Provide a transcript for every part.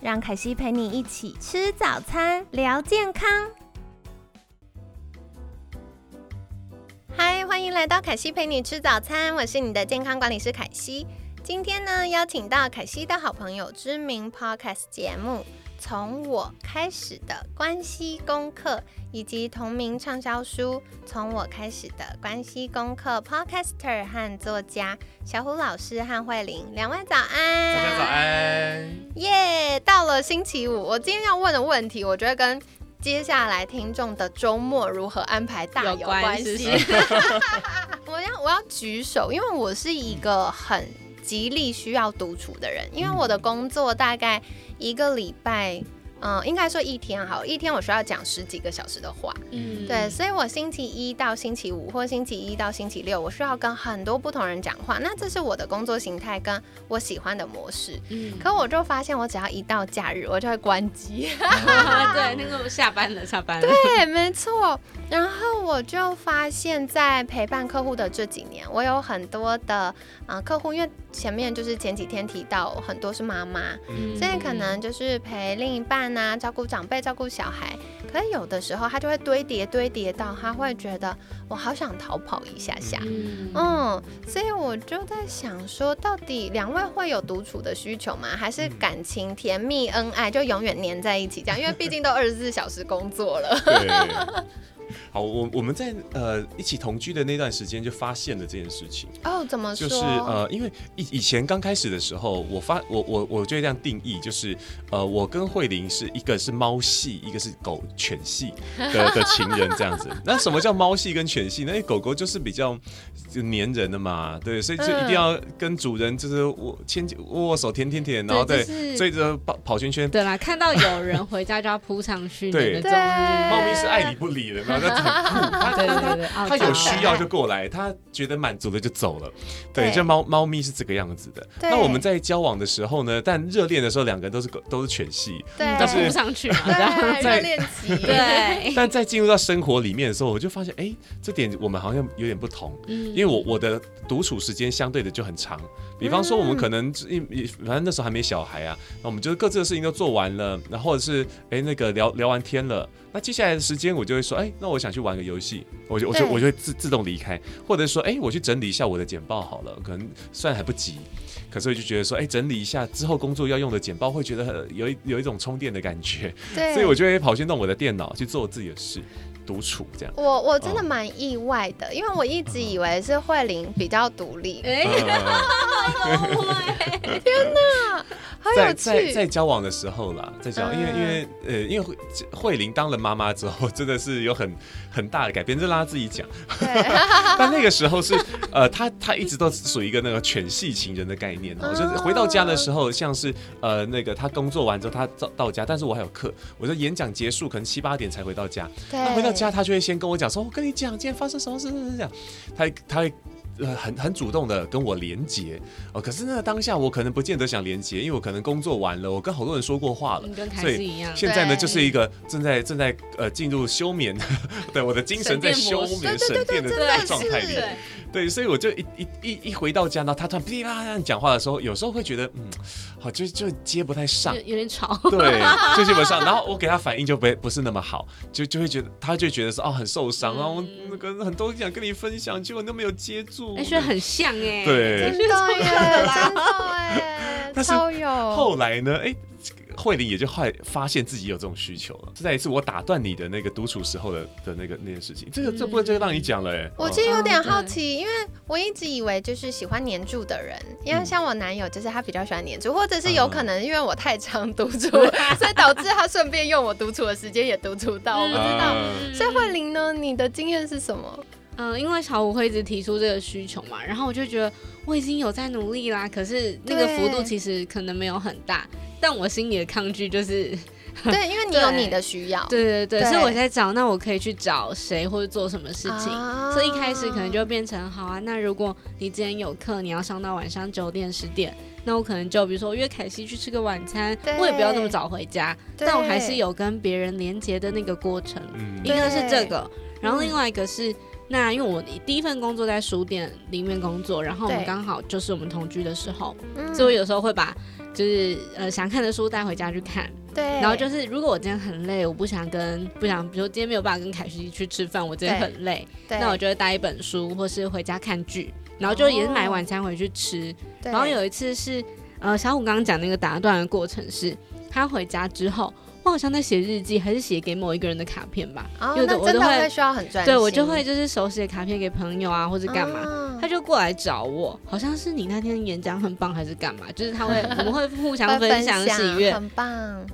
让凯西陪你一起吃早餐，聊健康。嗨，欢迎来到凯西陪你吃早餐，我是你的健康管理师凯西。今天呢，邀请到凯西的好朋友，知名 Podcast 节目《从我开始的关系功课》，以及同名畅销书《从我开始的关系功课》Podcaster 和作家小虎老师和慧玲两位早安，大家早安，耶！到了星期五，我今天要问的问题，我觉得跟接下来听众的周末如何安排大有关系。我要我要举手，因为我是一个很极力需要独处的人，因为我的工作大概一个礼拜。嗯，应该说一天好，一天我需要讲十几个小时的话，嗯，对，所以我星期一到星期五或星期一到星期六，我需要跟很多不同人讲话，那这是我的工作形态跟我喜欢的模式。嗯，可我就发现，我只要一到假日，我就会关机。对，那个下班了，下班了。对，没错。然后我就发现，在陪伴客户的这几年，我有很多的啊客户，因为前面就是前几天提到很多是妈妈，所以可能就是陪另一半啊，照顾长辈，照顾小孩。可是有的时候他就会堆叠堆叠到，他会觉得我好想逃跑一下下。嗯，所以我就在想说，到底两位会有独处的需求吗？还是感情甜蜜恩爱就永远黏在一起这样？因为毕竟都二十四小时工作了。好，我我们在呃一起同居的那段时间就发现了这件事情哦，怎么说？就是呃，因为以以前刚开始的时候，我发我我我就这样定义，就是呃，我跟慧玲是一个是猫系，一个是狗犬系的 的情人这样子。那什么叫猫系跟犬系？那狗狗就是比较就黏人的嘛，对，所以就一定要跟主人就是握牵握握手舔舔舔，然后对追着跑跑圈圈。对啦，看到有人回家就要扑上去。对，猫咪是爱理不理的。那很酷，对对 对，他有需要就过来，他觉得满足了就走了。对，这猫猫咪是这个样子的。那我们在交往的时候呢，但热恋的时候，两个人都是狗，都是犬系。对，但是不上去嘛，热恋期。对。但在进入到生活里面的时候，我就发现，哎，这点我们好像有点不同。嗯。因为我我的独处时间相对的就很长，比方说我们可能一反正那时候还没小孩啊，那我们就是各自的事情都做完了，然后或者是哎那个聊聊完天了。那接下来的时间，我就会说，哎，那我想去玩个游戏，我就我就我就会自自动离开，或者说，哎，我去整理一下我的简报好了，可能虽然还不急，可是我就觉得说，哎，整理一下之后工作要用的简报，会觉得有一有一种充电的感觉，对，所以我就会跑去弄我的电脑去做自己的事。独处这样，我我真的蛮意外的，因为我一直以为是慧玲比较独立。哎，天哪，好有趣！在在交往的时候啦，在交，因为因为呃，因为慧慧玲当了妈妈之后，真的是有很很大的改变，这让她自己讲。但那个时候是呃，她她一直都属于一个那个犬系情人的概念哦，就是回到家的时候，像是呃那个她工作完之后，她到到家，但是我还有课，我的演讲结束可能七八点才回到家，对，回到。家他就会先跟我讲说，我跟你讲，今天发生什么事，是这样，他他会呃很很主动的跟我连接哦。可是那当下我可能不见得想连接，因为我可能工作完了，我跟好多人说过话了，所以现在呢就是一个正在正在呃进入休眠，对我的精神在休眠省电的状态里。对，所以我就一一一一回到家呢，他突然噼里啪啦讲话的时候，有时候会觉得，嗯，好，就就接不太上，有点吵。对，就接不上。然后我给他反应就不不是那么好，就就会觉得，他就觉得说，哦，很受伤啊，我那个很多想跟你分享，结果都没有接住。哎，觉得很像哎，对，真的耶，真的哎，超有。后来呢，哎。慧玲也就后来发现自己有这种需求了。是在一次，我打断你的那个独处时候的的那个那件事情，这个这部分就让你讲了哎。我其实有点好奇，因为我一直以为就是喜欢黏住的人，因为像我男友就是他比较喜欢黏住，或者是有可能因为我太常独处，所以导致他顺便用我独处的时间也独处到，我不知道。所以慧玲呢，你的经验是什么？嗯，因为小五会一直提出这个需求嘛，然后我就觉得我已经有在努力啦，可是那个幅度其实可能没有很大。但我心里的抗拒就是，对，因为你有你的需要，对对对，对。所以我在找，那我可以去找谁或者做什么事情。啊。所以一开始可能就变成，好啊，那如果你今天有课，你要上到晚上九点十点，那我可能就比如说约凯西去吃个晚餐，我也不要那么早回家，但我还是有跟别人连接的那个过程。嗯。一个是这个，然后另外一个是，那因为我第一份工作在书店里面工作，然后我们刚好就是我们同居的时候，嗯。所以我有时候会把就是呃想看的书带回家去看，对，然后就是如果我今天很累，我不想跟不想，比如说今天没有办法跟凯西去吃饭，我今天很累，对。那我就会带一本书，或是回家看剧，然后就也是买晚餐回去吃。对。然后有一次是呃小虎刚刚讲那个打断的过程是，他回家之后。我好像在写日记，还是写给某一个人的卡片吧。哦，有的我都会会需要很专心，对我就会就是手写卡片给朋友啊，或者干嘛。啊他就过来找我，好像是你那天演讲很棒还是干嘛？就是他会，我们会互相分享喜悦，很棒。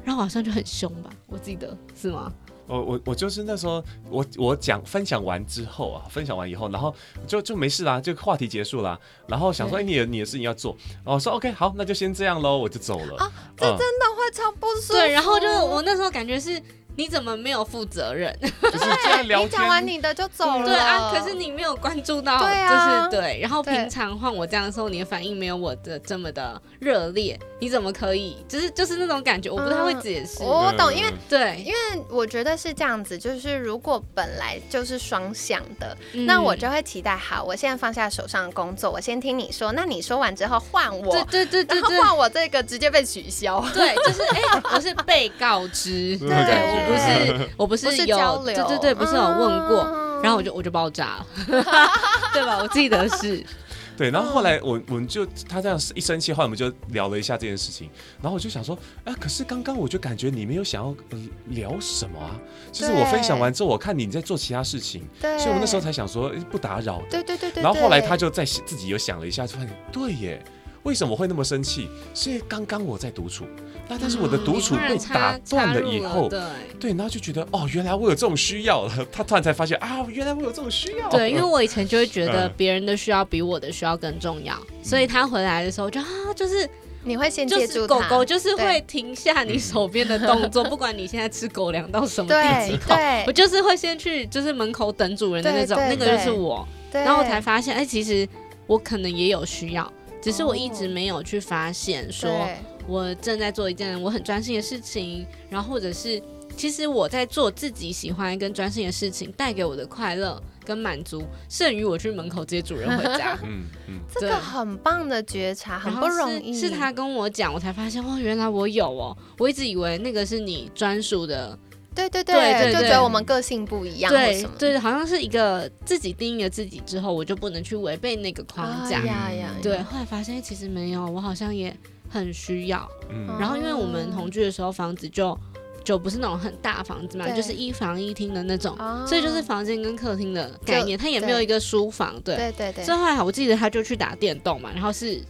然后好像就很凶吧，我记得是吗？我我我就是那时候我我讲分享完之后啊，分享完以后，然后就就没事啦，就话题结束啦。然后想说，哎、对你有你的事情要做，然后我说 OK 好，那就先这样喽，我就走了。啊这嗯真的会超不舒服。对，然后就是我那时候感觉是，你怎么没有负责任？就是这样聊你讲完。你的就走了。对啊，可是你没有关注到，对啊就是对。然后平常换我这样的时候，你的反应没有我的这么的热烈，你怎么可以？就是就是那种感觉，我不太会解释。我懂，嗯因为对，因为我觉得是这样子，就是如果本来就是双向的，嗯那我就会期待，好，我现在放下手上的工作，我先听你说，那你说完之后换我，对对对对对。然后换我这个直接被取消。对，就是哎、我是被告知，对对不是，我不是有，交流，对对对，不是有问过，嗯然后我就我就爆炸了，对吧？我记得是，对，然后后来我我们就他这样一生气，后来我们就聊了一下这件事情，然后我就想说，啊，可是刚刚我就感觉你没有想要、呃、聊什么啊，就是我分享完之后，我看你在做其他事情，对，所以我那时候才想说，不打扰对对对，然后后来他就在自己又想了一下，就发现对耶，为什么会那么生气？是因为刚刚我在独处，那但是我的独处被打断了以后，对对，然后就觉得哦，原来我有这种需要了。他突然才发现啊，原来我有这种需要。对，因为我以前就会觉得嗯别人的需要比我的需要更重要，所以他回来的时候就啊，就是你会先就是接住狗狗就是会停下你手边的动作，不管你现在吃狗粮到什么第几口，对我就是会先去就是门口等主人的那种，那个就是我。然后我才发现，哎、其实我可能也有需要，只是我一直没有去发现，说我正在做一件我很专心的事情，然后或者是其实我在做自己喜欢跟专心的事情，带给我的快乐跟满足，胜于我去门口接主人回家。嗯嗯，这个很棒的觉察，很不容易。是，是他跟我讲，我才发现哦，原来我有哦，我一直以为那个是你专属的，对对对对对就觉得我们个性不一样，对对，好像是一个自己定义了自己之后，我就不能去违背那个框架。啊呀呀，对，后来发现其实没有，我好像也很需要。然后因为我们同居的时候，房子就就不是那种很大房子嘛，就是一房一厅的那种，哦。所以就是房间跟客厅的概念，它也没有一个书房，对。对对对。所以后来我记得他就去打电动嘛，然后是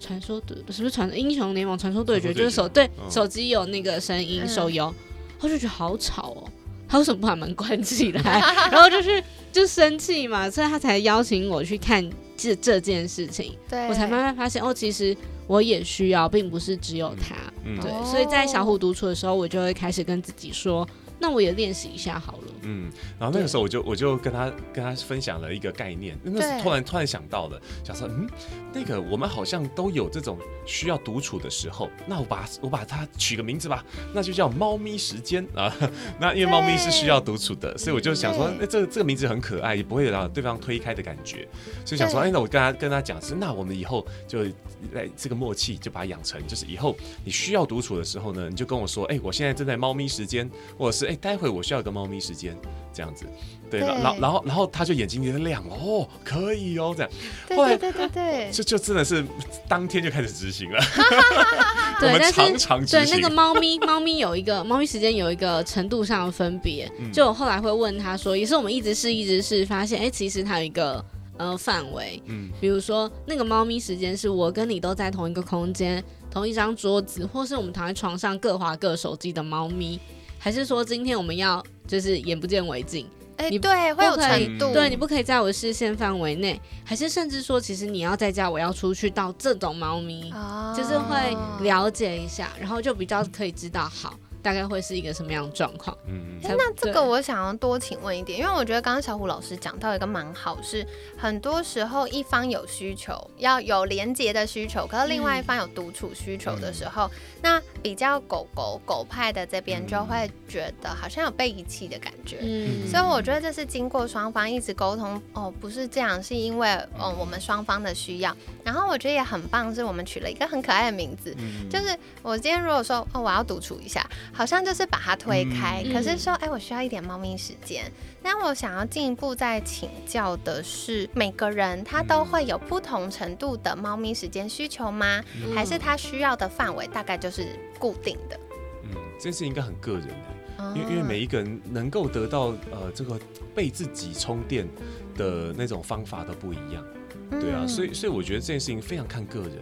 传说对，是不是传英雄联盟传说对决？就是手对嗯手机有那个声音嗯。手游，我就觉得好吵哦。他为什么不把门关起来？然后就是就生气嘛，所以他才邀请我去看这这件事情。对，我才慢慢发现哦，其实我也需要，并不是只有他。嗯对，哦所以在小虎独处的时候，我就会开始跟自己说，那我也练习一下好了。嗯，然后那个时候我就我就跟他跟他分享了一个概念，那对是突然突然想到的，想说嗯，那个我们好像都有这种需要独处的时候，那我把我把它取个名字吧，那就叫猫咪时间啊。那因为猫咪是需要独处的，所以我就想说，对那这个这个名字很可爱，也不会让对方推开的感觉，所以想说，对哎，那我跟他跟他讲是，那我们以后就来这个默契就把它养成，就是以后你需要独处的时候呢，你就跟我说，哎，我现在正在猫咪时间，或者是哎，待会我需要一个猫咪时间，这样子。对，对然后然后然后他就眼睛有点亮哦，可以哦，这样，对后来对对对对，就就真的是当天就开始执行了，我对，们但是常常对那个。猫咪，猫咪有一个猫咪时间有一个程度上的分别。嗯就我后来会问他说，也是我们一直试一直试，发现哎、其实它有一个呃范围，嗯比如说那个猫咪时间是我跟你都在同一个空间、同一张桌子，或是我们躺在床上各划各手机的猫咪，还是说今天我们要就是眼不见为净？哎，你对，会有不可以程度，对你不可以在我视线范围内，还是甚至说，其实你要在家，我要出去到这种猫咪，哦就是会了解一下，然后就比较可以知道好大概会是一个什么样的状况。嗯，嗯那这个我想要多请问一点，因为我觉得刚刚小虎老师讲到一个蛮好，是很多时候一方有需求，要有连接的需求，可是另外一方有独处需求的时候，那比较狗狗狗派的这边就会觉得好像有被遗弃的感觉。嗯所以我觉得这是经过双方一直沟通哦，不是这样，是因为嗯我们双方的需要。然后我觉得也很棒，是我们取了一个很可爱的名字，嗯就是我今天如果说哦我要独处一下，好像就是把它推开，嗯可是说哎我需要一点猫咪时间。那我想要进一步再请教的是，每个人他都会有不同程度的猫咪时间需求吗？嗯还是他需要的范围大概就是固定的？嗯，这件事情应该很个人的。哦因为因为每一个人能够得到呃这个被自己充电的那种方法都不一样，对啊，嗯所以所以我觉得这件事情非常看个人。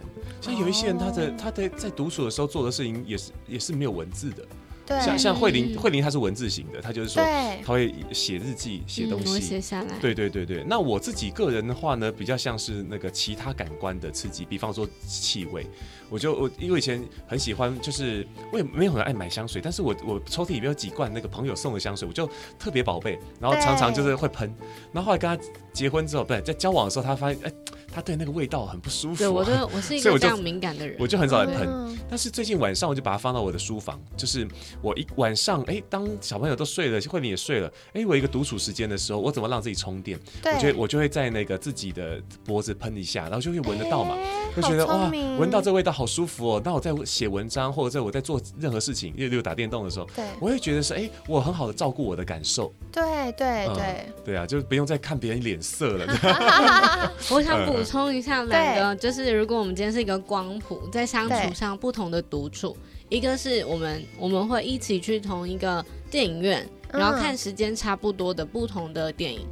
像有一些人他的哦他的在独处的时候做的事情也是也是没有文字的，对。像像慧玲嗯。慧玲她是文字型的，她就是说她会写日记写东西。写。下来。对对对对，那我自己个人的话呢，比较像是那个其他感官的刺激，比方说气味，我就我因为以前很喜欢，就是我也没有很爱买香水，但是我我抽屉里面有几罐那个朋友送的香水，我就特别宝贝，然后常常就是会喷，然后后来跟他结婚之后，不对，在交往的时候，他发现哎，他对那个味道很不舒服、啊，对，我都 我是一所以我就个这样敏感的人。我就很少来喷。嗯但是最近晚上我就把它放到我的书房，就是我一晚上，哎、当小朋友都睡了，慧敏也睡了，哎、我一个独处时间的时候，我怎么让自己充电？对，我觉得我就会在那个自己的脖子喷一下，然后就会闻得到嘛，哎就觉得哇闻到这味道好舒服哦。那我在写文章或者在我在做任何事情，例如打电动的时候，对我会觉得是哎、我很好的照顾我的感受。对对嗯对，对啊，就不用再看别人脸色了。我想补充一下两个，就是如果我们今天是一个光谱，在相处上不同的独处，一个是我们我们会一起去同一个电影院，然后嗯。看时间差不多的不同的电影。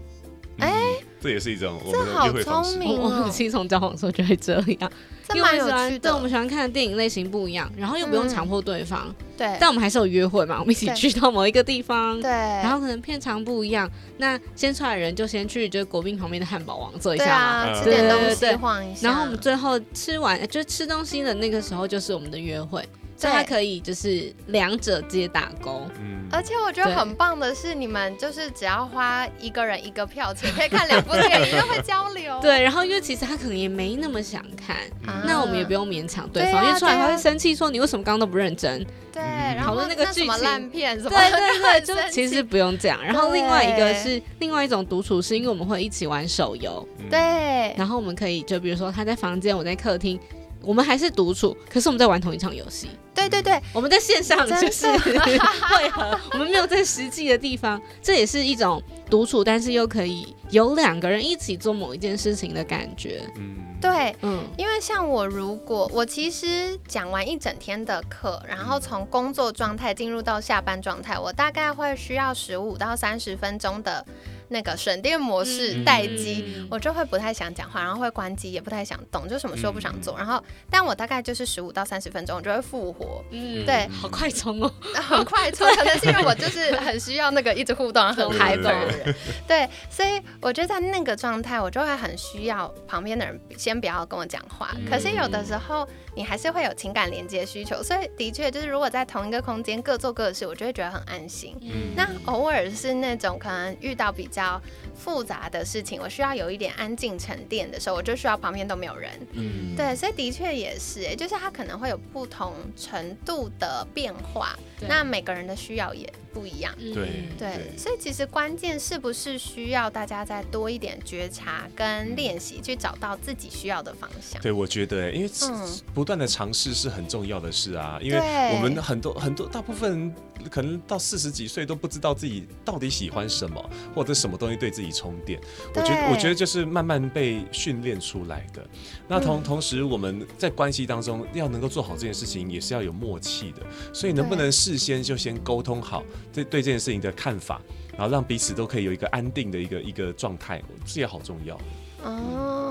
哎嗯，这也是一种我们的这好约会方式。聪。明我我们其实从交往的时候就会这样，这因为我蛮有们喜欢趣的。对我们喜欢看的电影类型不一样，然后又不用嗯强迫对方，对。但我们还是有约会嘛，我们一起去到某一个地方。对，然后可能片长不一样，那先出来的人就先去就是国宾旁边的汉堡王坐一下嘛，对吃点东对对对。西晃一下。然后我们最后吃完，就吃东西的那个时候，就是我们的约会，所以它对可以就是两者皆打工。嗯，而且我觉得很棒的是，你们就是只要花一个人一个票钱，可以看两部电影，又会交流。对，然后因为其实他可能也没那么想看，啊那我们也不用勉强对对方，因为出来他会生气说你为什么刚刚都不认真。对，嗯然后讨论那个剧情烂片什么对的，对对，就其实不用这样。然后另外一个是另外一种独处，是因为我们会一起玩手游，嗯，对，然后我们可以就比如说他在房间，我在客厅。我们还是独处，可是我们在玩同一场游戏。对对对，我们在线上真就是会合，我们没有在实际的地方，这也是一种独处，但是又可以有两个人一起做某一件事情的感觉。嗯，对，嗯，因为像我，如果我其实讲完一整天的课，然后从工作状态进入到下班状态，我大概会需要十五到三十分钟的那个省电模式嗯待机。嗯我就会不太想讲话，然后会关机，也不太想动，就什么事都不想嗯做。然后，但我大概就是十五到三十分钟，我就会复活，嗯对好快充哦。很快充。可能是因为我就是很需要那个一直互动、很对嗨本的人，对，所以我觉得在那个状态，我就会很需要旁边的人先不要跟我讲话。嗯可是有的时候你还是会有情感连接需求，所以的确就是如果在同一个空间各做各的事，我就会觉得很安心。嗯那偶尔是那种可能遇到比较复杂的事情，我需要有一点安静沉淀的时候，我就需要旁边都没有人。嗯，对，所以的确也是，哎，就是它可能会有不同程度的变化，那每个人的需要也不一样。嗯对对，所以其实关键是不是需要大家再多一点觉察跟练习，去找到自己需要的方向。对，我觉得，因为嗯不断的尝试是很重要的事啊。因为我们很多很多大部分人可能到四十几岁都不知道自己到底喜欢什么，或者什么东西对自己充电。我觉得，我觉得就是慢慢被训练出来的。那同、嗯同时，我们在关系当中要能够做好这件事情，也是要有默契的。所以，能不能事先就先沟通好对对这件事情的看法，然后让彼此都可以有一个安定的一个一个状态，这也好重要。哦，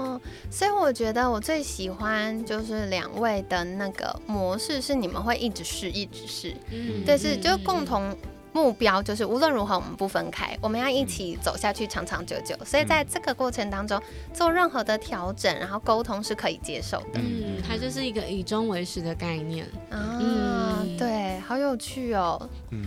所以我觉得我最喜欢就是两位的那个模式是你们会一直试，一直试，嗯但，是就共同。目标就是无论如何我们不分开，我们要一起走下去，长长久久。所以在这个过程当中，做任何的调整，然后沟通是可以接受的。嗯，它就是一个以终为始的概念。啊，对，好有趣哦。嗯。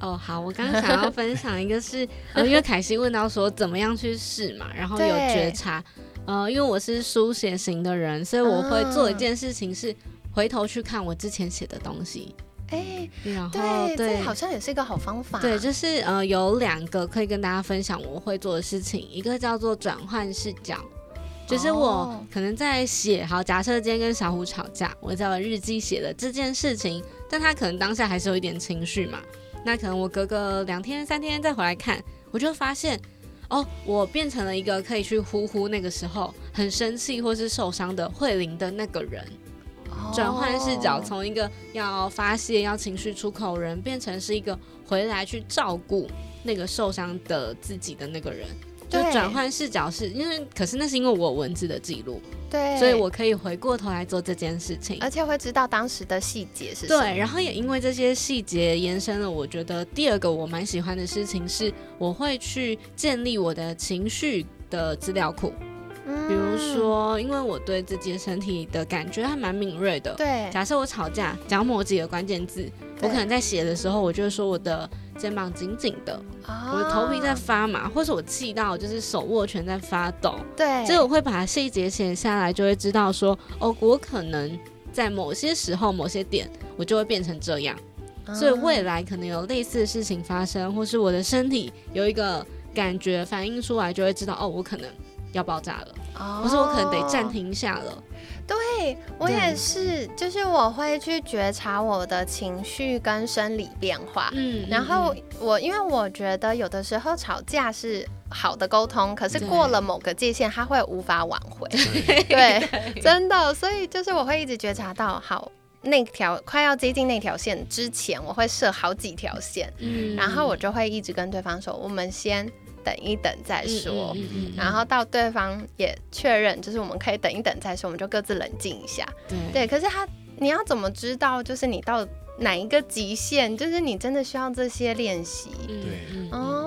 哦，好，我刚刚想要分享一个是，呃，因为凯西问到说怎么样去试嘛，然后有觉察。呃，因为我是书写型的人，所以我会做一件事情是回头去看我之前写的东西。哎，然后对，好像也是一个好方法。对，就是呃，有两个可以跟大家分享我会做的事情，一个叫做转换视角，就是我可能在写，好，假设今天跟小虎吵架，我在我日记写的这件事情，但他可能当下还是有一点情绪嘛，那可能我隔个两天三天再回来看，我就发现。哦，我变成了一个可以去呼呼那个时候很生气或是受伤的慧玲的那个人，转换视角，从一个要发泄、要情绪出口人，变成是一个回来去照顾那个受伤的自己的那个人。就转换视角是因为，可是那是因为我文字的记录，对，所以我可以回过头来做这件事情，而且会知道当时的细节是。对，然后也因为这些细节延伸了，我觉得第二个我蛮喜欢的事情是，我会去建立我的情绪的资料库。比如说，因为我对自己的身体的感觉还蛮敏锐的。对，假设我吵架讲某几个关键字，我可能在写的时候，我就会说我的肩膀紧紧的，我的头皮在发麻，或是我气到就是手握拳在发抖。对，所以我会把细节写下来，就会知道说，哦，我可能在某些时候、某些点，我就会变成这样。所以未来可能有类似的事情发生，或是我的身体有一个感觉反映出来，就会知道，哦，我可能。要爆炸了，不是我可能得暂停一下了。对我也是，就是我会去觉察我的情绪跟生理变化。嗯，然后我因为我觉得有的时候吵架是好的沟通，可是过了某个界限，他会无法挽回。对，真的，所以就是我会一直觉察到，好，那条快要接近那条线之前，我会设好几条线，嗯，然后我就会一直跟对方说，我们先。等一等再说，然后到对方也确认，就是我们可以等一等再说，我们就各自冷静一下。对，可是他，你要怎么知道，就是你到哪一个极限，就是你真的需要这些练习。对，哦。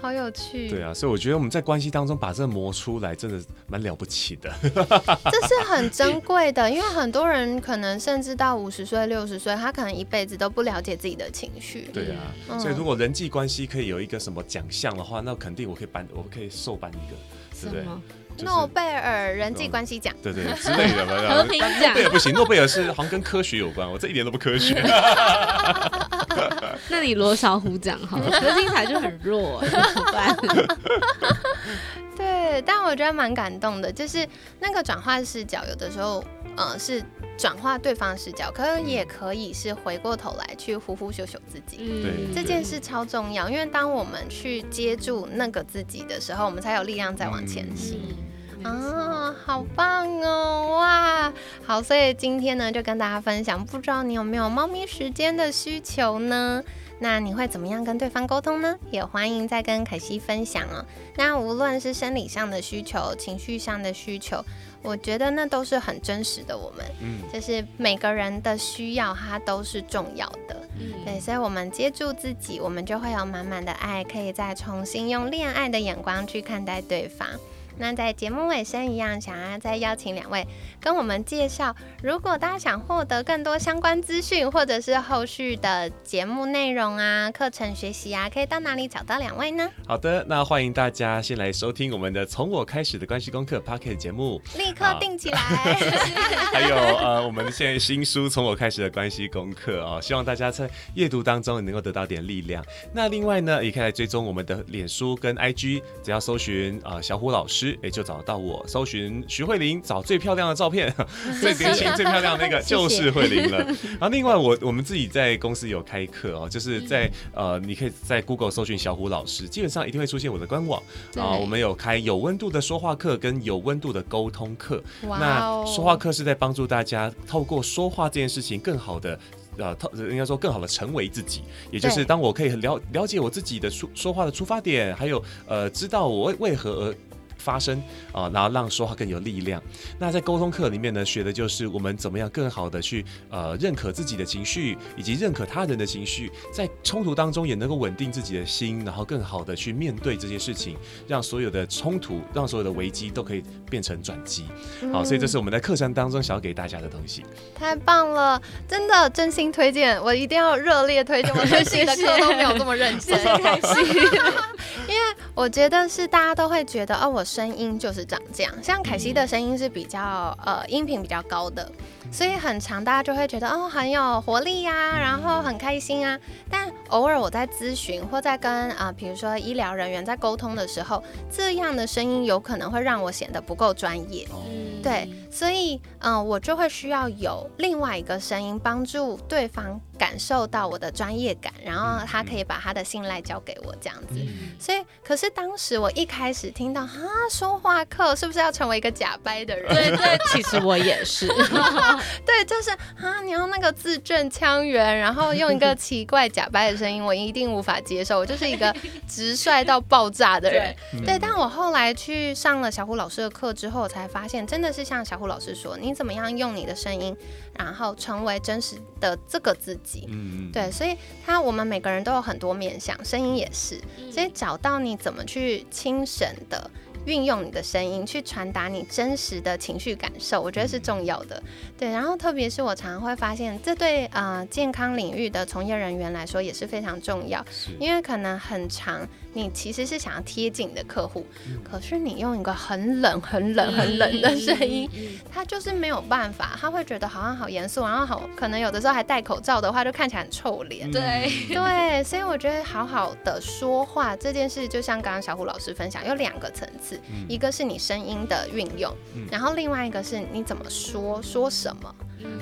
好有趣，对啊，所以我觉得我们在关系当中把这磨出来，真的蛮了不起的。这是很珍贵的，因为很多人可能甚至到五十岁、六十岁，他可能一辈子都不了解自己的情绪。对啊，所以如果人际关系可以有一个什么奖项的话，那肯定我可以颁，我可以受颁一个，对不对？诺贝尔人际关系奖，对对之类的吧。和平奖，诺贝尔不行，诺贝尔是好像跟科学有关，我这一点都不科学。那你罗小虎奖好了，可是听起来就很弱，怎么办？对，但我觉得蛮感动的，就是那个转换视角，有的时候，呃，是转化对方视角，可是也可以是回过头来去呼呼秀秀自己。嗯，这件事超重要，因为当我们去接住那个自己的时候，我们才有力量再往前行。啊，好棒哦！哇，好，所以今天呢，就跟大家分享，不知道你有没有猫咪时间的需求呢？那你会怎么样跟对方沟通呢？也欢迎再跟凯西分享哦。那无论是生理上的需求、情绪上的需求，我觉得那都是很真实的。我们，嗯，就是每个人的需要，它都是重要的。嗯，对，所以我们接住自己，我们就会有满满的爱，可以再重新用恋爱的眼光去看待对方。那在节目尾声一样，想要再邀请两位跟我们介绍，如果大家想获得更多相关资讯，或者是后续的节目内容啊、课程学习啊，可以到哪里找到两位呢？好的，那欢迎大家先来收听我们的《从我开始的关系功课》p o c k e t 节目，立刻定起来。还有呃，我们现在新书《从我开始的关系功课》哦，希望大家在阅读当中能够得到点力量。那另外呢，也可以来追踪我们的脸书跟 IG，只要搜寻啊小虎老师。哎，就找到我，搜寻徐慧玲，找最漂亮的照片，最年轻、最漂亮那个 就是慧玲了。然后 另外，我我们自己在公司有开课哦，就是在呃，你可以在 Google 搜寻小虎老师，基本上一定会出现我的官网啊。我们有开有温度的说话课跟有温度的沟通课。那说话课是在帮助大家透过说话这件事情更好的。呃，透应该说更好的成为自己，也就是当我可以了了解我自己的出说话的出发点，还有呃，知道我为为何而。发声啊，然后让说话更有力量。那在沟通课里面呢，学的就是我们怎么样更好的去呃认可自己的情绪，以及认可他人的情绪，在冲突当中也能够稳定自己的心，然后更好的去面对这些事情，让所有的冲突，让所有的危机都可以变成转机。好，所以这是我们在课程当中想要给大家的东西。太棒了，真的真心推荐，我一定要热烈推荐。我学习的课都没有这么认真，开心。因为我觉得是大家都会觉得，哦，我声音就是长这样。像凯西的声音是比较呃音频比较高的，所以很长，大家就会觉得哦很有活力呀，然后很开心啊。但偶尔我在咨询或在跟啊，比如说医疗人员在沟通的时候，这样的声音有可能会让我显得不够专业。对，所以嗯，我就会需要有另外一个声音帮助对方感受到我的专业感，然后他可以把他的信赖交给我这样子。所以，可是当时我一开始听到啊，说话课是不是要成为一个假掰的人？对对，其实我也是。对，就是啊，你要那个字正腔圆，然后用一个奇怪假掰的声音，我一定无法接受。我就是一个直率到爆炸的人。对，但我后来去上了小虎老师的课之后，我才发现真的是像小虎老师说，你怎么样用你的声音，然后成为真实的这个自己。嗯对，所以他我们每个人都有很多面相，声音也是，所以找到你怎么去清省的。运用你的声音去传达你真实的情绪感受，我觉得是重要的。对，然后特别是我常常会发现，这对呃健康领域的从业人员来说也是非常重要，因为可能很长，你其实是想要贴近你的客户，可是你用一个很冷、很冷、很冷的声音，他就是没有办法，他会觉得好像好严肃，然后好可能有的时候还戴口罩的话，就看起来很臭脸。对对，所以我觉得好好的说话这件事，就像刚刚小虎老师分享，有两个层次。一个是你声音的运用，然后另外一个是你怎么说说什么。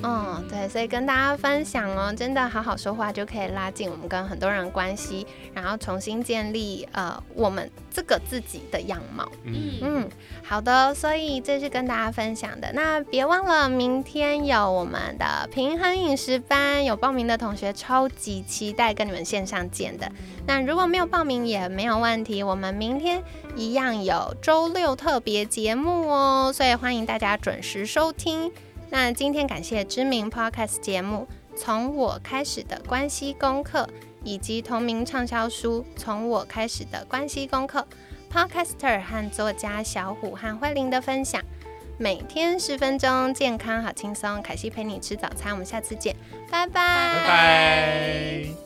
嗯，对，所以跟大家分享哦，真的好好说话就可以拉近我们跟很多人关系，然后重新建立呃我们这个自己的样貌。嗯嗯，好的，所以这是跟大家分享的。那别忘了明天有我们的平衡饮食班，有报名的同学超级期待跟你们线上见的。那如果没有报名也没有问题，我们明天一样有周六特别节目哦，所以欢迎大家准时收听。那今天感谢知名 podcast 节目《从我开始的关系功课》，以及同名畅销书《从我开始的关系功课》，podcaster 和作家小虎和慧玲的分享。每天十分钟，健康好轻松。凯西陪你吃早餐，我们下次见，拜拜，拜拜。